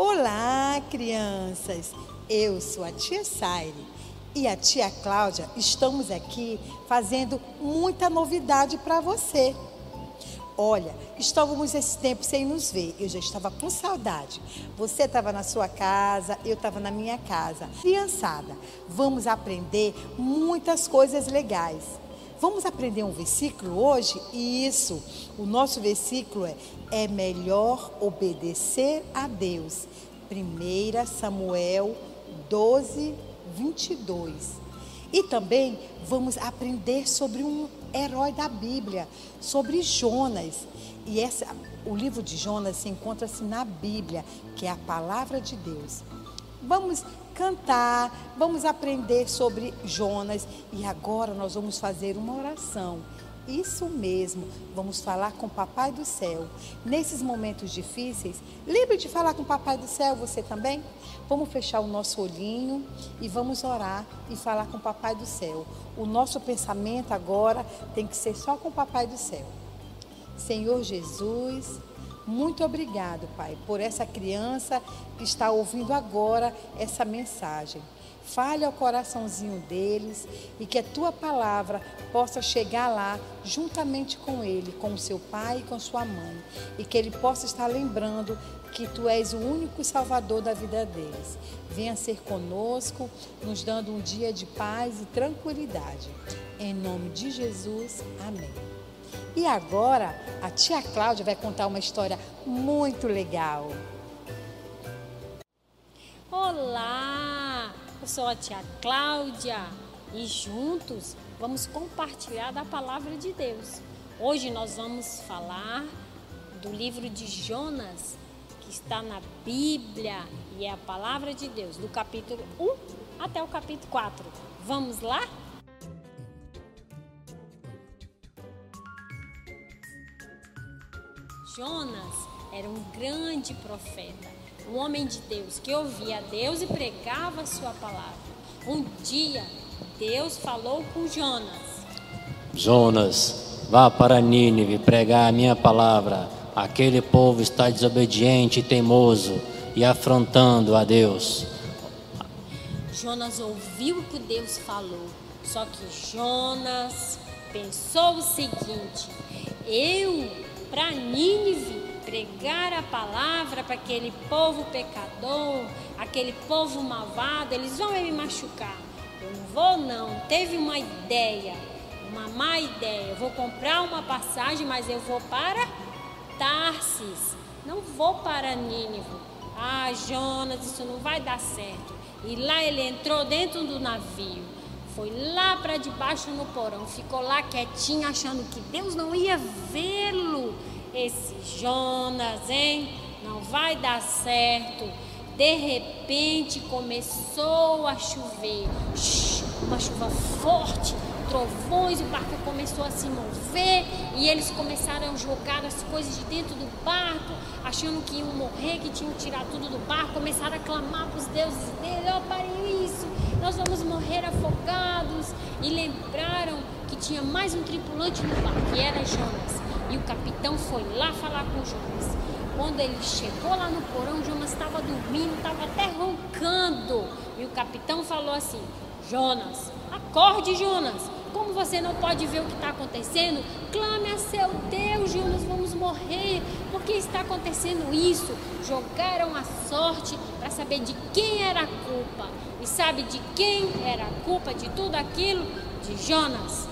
Olá, crianças! Eu sou a tia Saire e a tia Cláudia estamos aqui fazendo muita novidade para você. Olha, estávamos esse tempo sem nos ver, eu já estava com saudade. Você estava na sua casa, eu estava na minha casa. Criançada, vamos aprender muitas coisas legais. Vamos aprender um versículo hoje? Isso. O nosso versículo é: é melhor obedecer a Deus. 1 Samuel 12, 22. E também vamos aprender sobre um herói da Bíblia, sobre Jonas. E essa, o livro de Jonas se encontra-se na Bíblia, que é a palavra de Deus. Vamos cantar, vamos aprender sobre Jonas e agora nós vamos fazer uma oração. Isso mesmo, vamos falar com o Papai do Céu. Nesses momentos difíceis, lembre de falar com o Papai do Céu, você também? Vamos fechar o nosso olhinho e vamos orar e falar com o Papai do Céu. O nosso pensamento agora tem que ser só com o Papai do Céu. Senhor Jesus, muito obrigado, Pai, por essa criança que está ouvindo agora essa mensagem. Fale ao coraçãozinho deles e que a tua palavra possa chegar lá juntamente com ele, com o seu pai e com sua mãe, e que ele possa estar lembrando que tu és o único salvador da vida deles. Venha ser conosco, nos dando um dia de paz e tranquilidade. Em nome de Jesus, amém. E agora a tia Cláudia vai contar uma história muito legal. Olá, eu sou a tia Cláudia e juntos vamos compartilhar da palavra de Deus. Hoje nós vamos falar do livro de Jonas, que está na Bíblia e é a palavra de Deus, do capítulo 1 até o capítulo 4. Vamos lá? Jonas era um grande profeta, um homem de Deus que ouvia a Deus e pregava a sua palavra. Um dia, Deus falou com Jonas: Jonas, vá para Nínive pregar a minha palavra. Aquele povo está desobediente e teimoso e afrontando a Deus. Jonas ouviu o que Deus falou, só que Jonas pensou o seguinte: eu para Nínive pregar a palavra para aquele povo pecador, aquele povo malvado, eles vão me machucar. Eu não vou não. Teve uma ideia, uma má ideia. Eu vou comprar uma passagem, mas eu vou para Tarsis. Não vou para Nínive. Ah, Jonas, isso não vai dar certo. E lá ele entrou dentro do navio. Foi lá para debaixo no porão, ficou lá quietinho, achando que Deus não ia vê-lo. Esse Jonas, hein? Não vai dar certo. De repente começou a chover, uma chuva forte, trovões, o barco começou a se mover e eles começaram a jogar as coisas de dentro do barco, achando que iam morrer, que tinham tirar tudo do barco, começaram a clamar para os deuses dele, ó, oh, parem isso, nós vamos morrer afogados. E lembraram que tinha mais um tripulante no barco, que era Jonas. E o capitão foi lá falar com Jonas. Quando ele chegou lá no porão, Jonas estava dormindo, estava até roncando. E o capitão falou assim: Jonas, acorde, Jonas. Como você não pode ver o que está acontecendo, clame a seu Deus, Jonas, vamos morrer. Por que está acontecendo isso? Jogaram a sorte para saber de quem era a culpa. E sabe de quem era a culpa de tudo aquilo? De Jonas.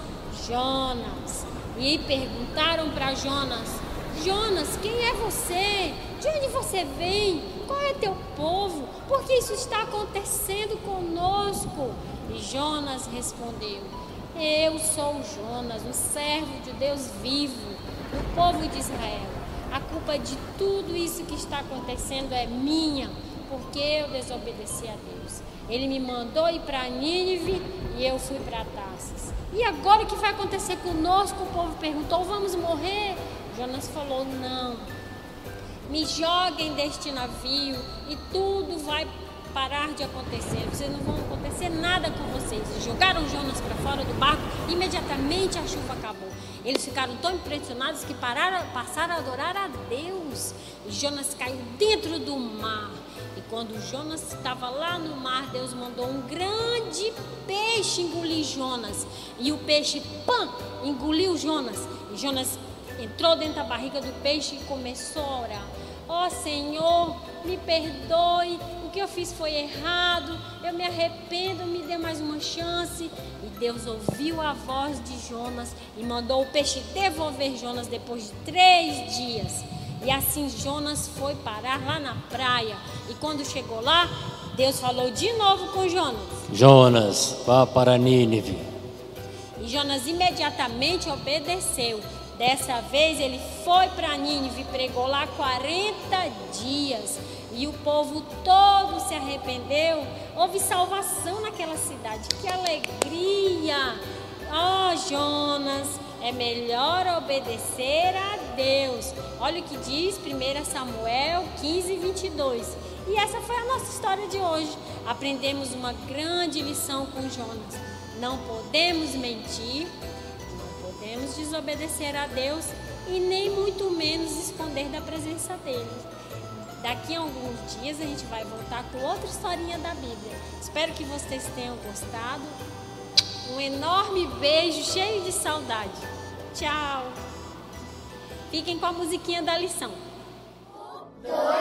Jonas. E perguntaram para Jonas: Jonas, quem é você? De onde você vem? Qual é teu povo? Por que isso está acontecendo conosco? E Jonas respondeu: Eu sou Jonas, o servo de Deus vivo, do povo de Israel. A culpa de tudo isso que está acontecendo é minha, porque eu desobedeci a Deus. Ele me mandou ir para Nínive e eu fui para Tarsis. E agora o que vai acontecer conosco? O povo perguntou: vamos morrer? Jonas falou: não. Me joguem deste navio e tudo vai parar de acontecer. Vocês não vão acontecer nada com vocês. Jogaram Jonas para fora do barco. Imediatamente a chuva acabou. Eles ficaram tão impressionados que pararam, passaram a adorar a Deus. E Jonas caiu dentro do mar. E quando Jonas estava lá no mar, Deus mandou um grande peixe engolir Jonas. E o peixe, pã, engoliu Jonas. E Jonas entrou dentro da barriga do peixe e começou a orar. Ó oh, Senhor, me perdoe, que eu fiz foi errado, eu me arrependo, me dê mais uma chance. E Deus ouviu a voz de Jonas e mandou o peixe devolver Jonas depois de três dias. E assim Jonas foi parar lá na praia. E quando chegou lá, Deus falou de novo com Jonas: Jonas, vá para Nínive. E Jonas imediatamente obedeceu. Dessa vez ele foi para Nínive, pregou lá 40 dias. E o povo todo se arrependeu. Houve salvação naquela cidade. Que alegria! Ó oh, Jonas, é melhor obedecer a Deus. Olha o que diz 1 Samuel 15, 22. E essa foi a nossa história de hoje. Aprendemos uma grande lição com Jonas. Não podemos mentir, podemos desobedecer a Deus e nem muito menos esconder da presença dele. Daqui a alguns dias a gente vai voltar com outra historinha da Bíblia. Espero que vocês tenham gostado. Um enorme beijo, cheio de saudade. Tchau. Fiquem com a musiquinha da lição. Um, dois,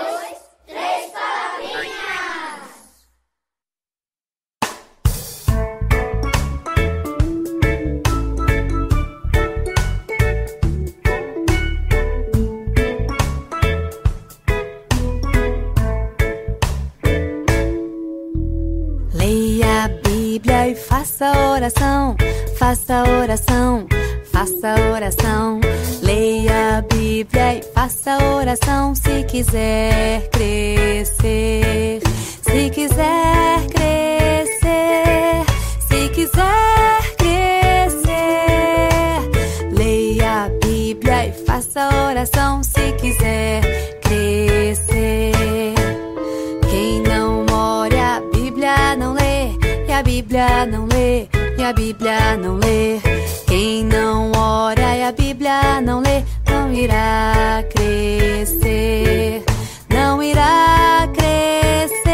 Faça oração, faça oração, faça oração. Leia a Bíblia e faça oração se quiser crescer. Bíblia não lê a Bíblia não lê. Quem não ora e a Bíblia não lê, não irá crescer. Não irá crescer.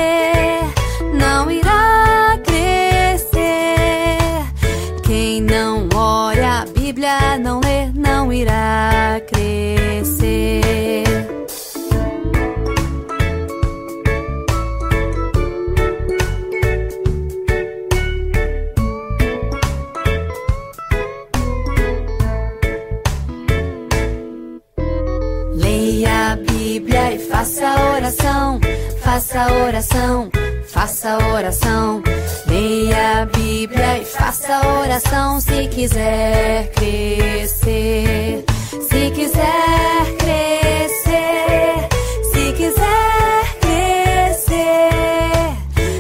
Faça oração, faça oração. Leia a Bíblia e faça oração se quiser crescer. Se quiser crescer, se quiser crescer.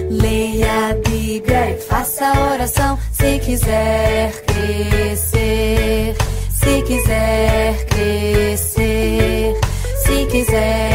Leia a Bíblia e faça oração se quiser crescer. Se quiser crescer, se quiser.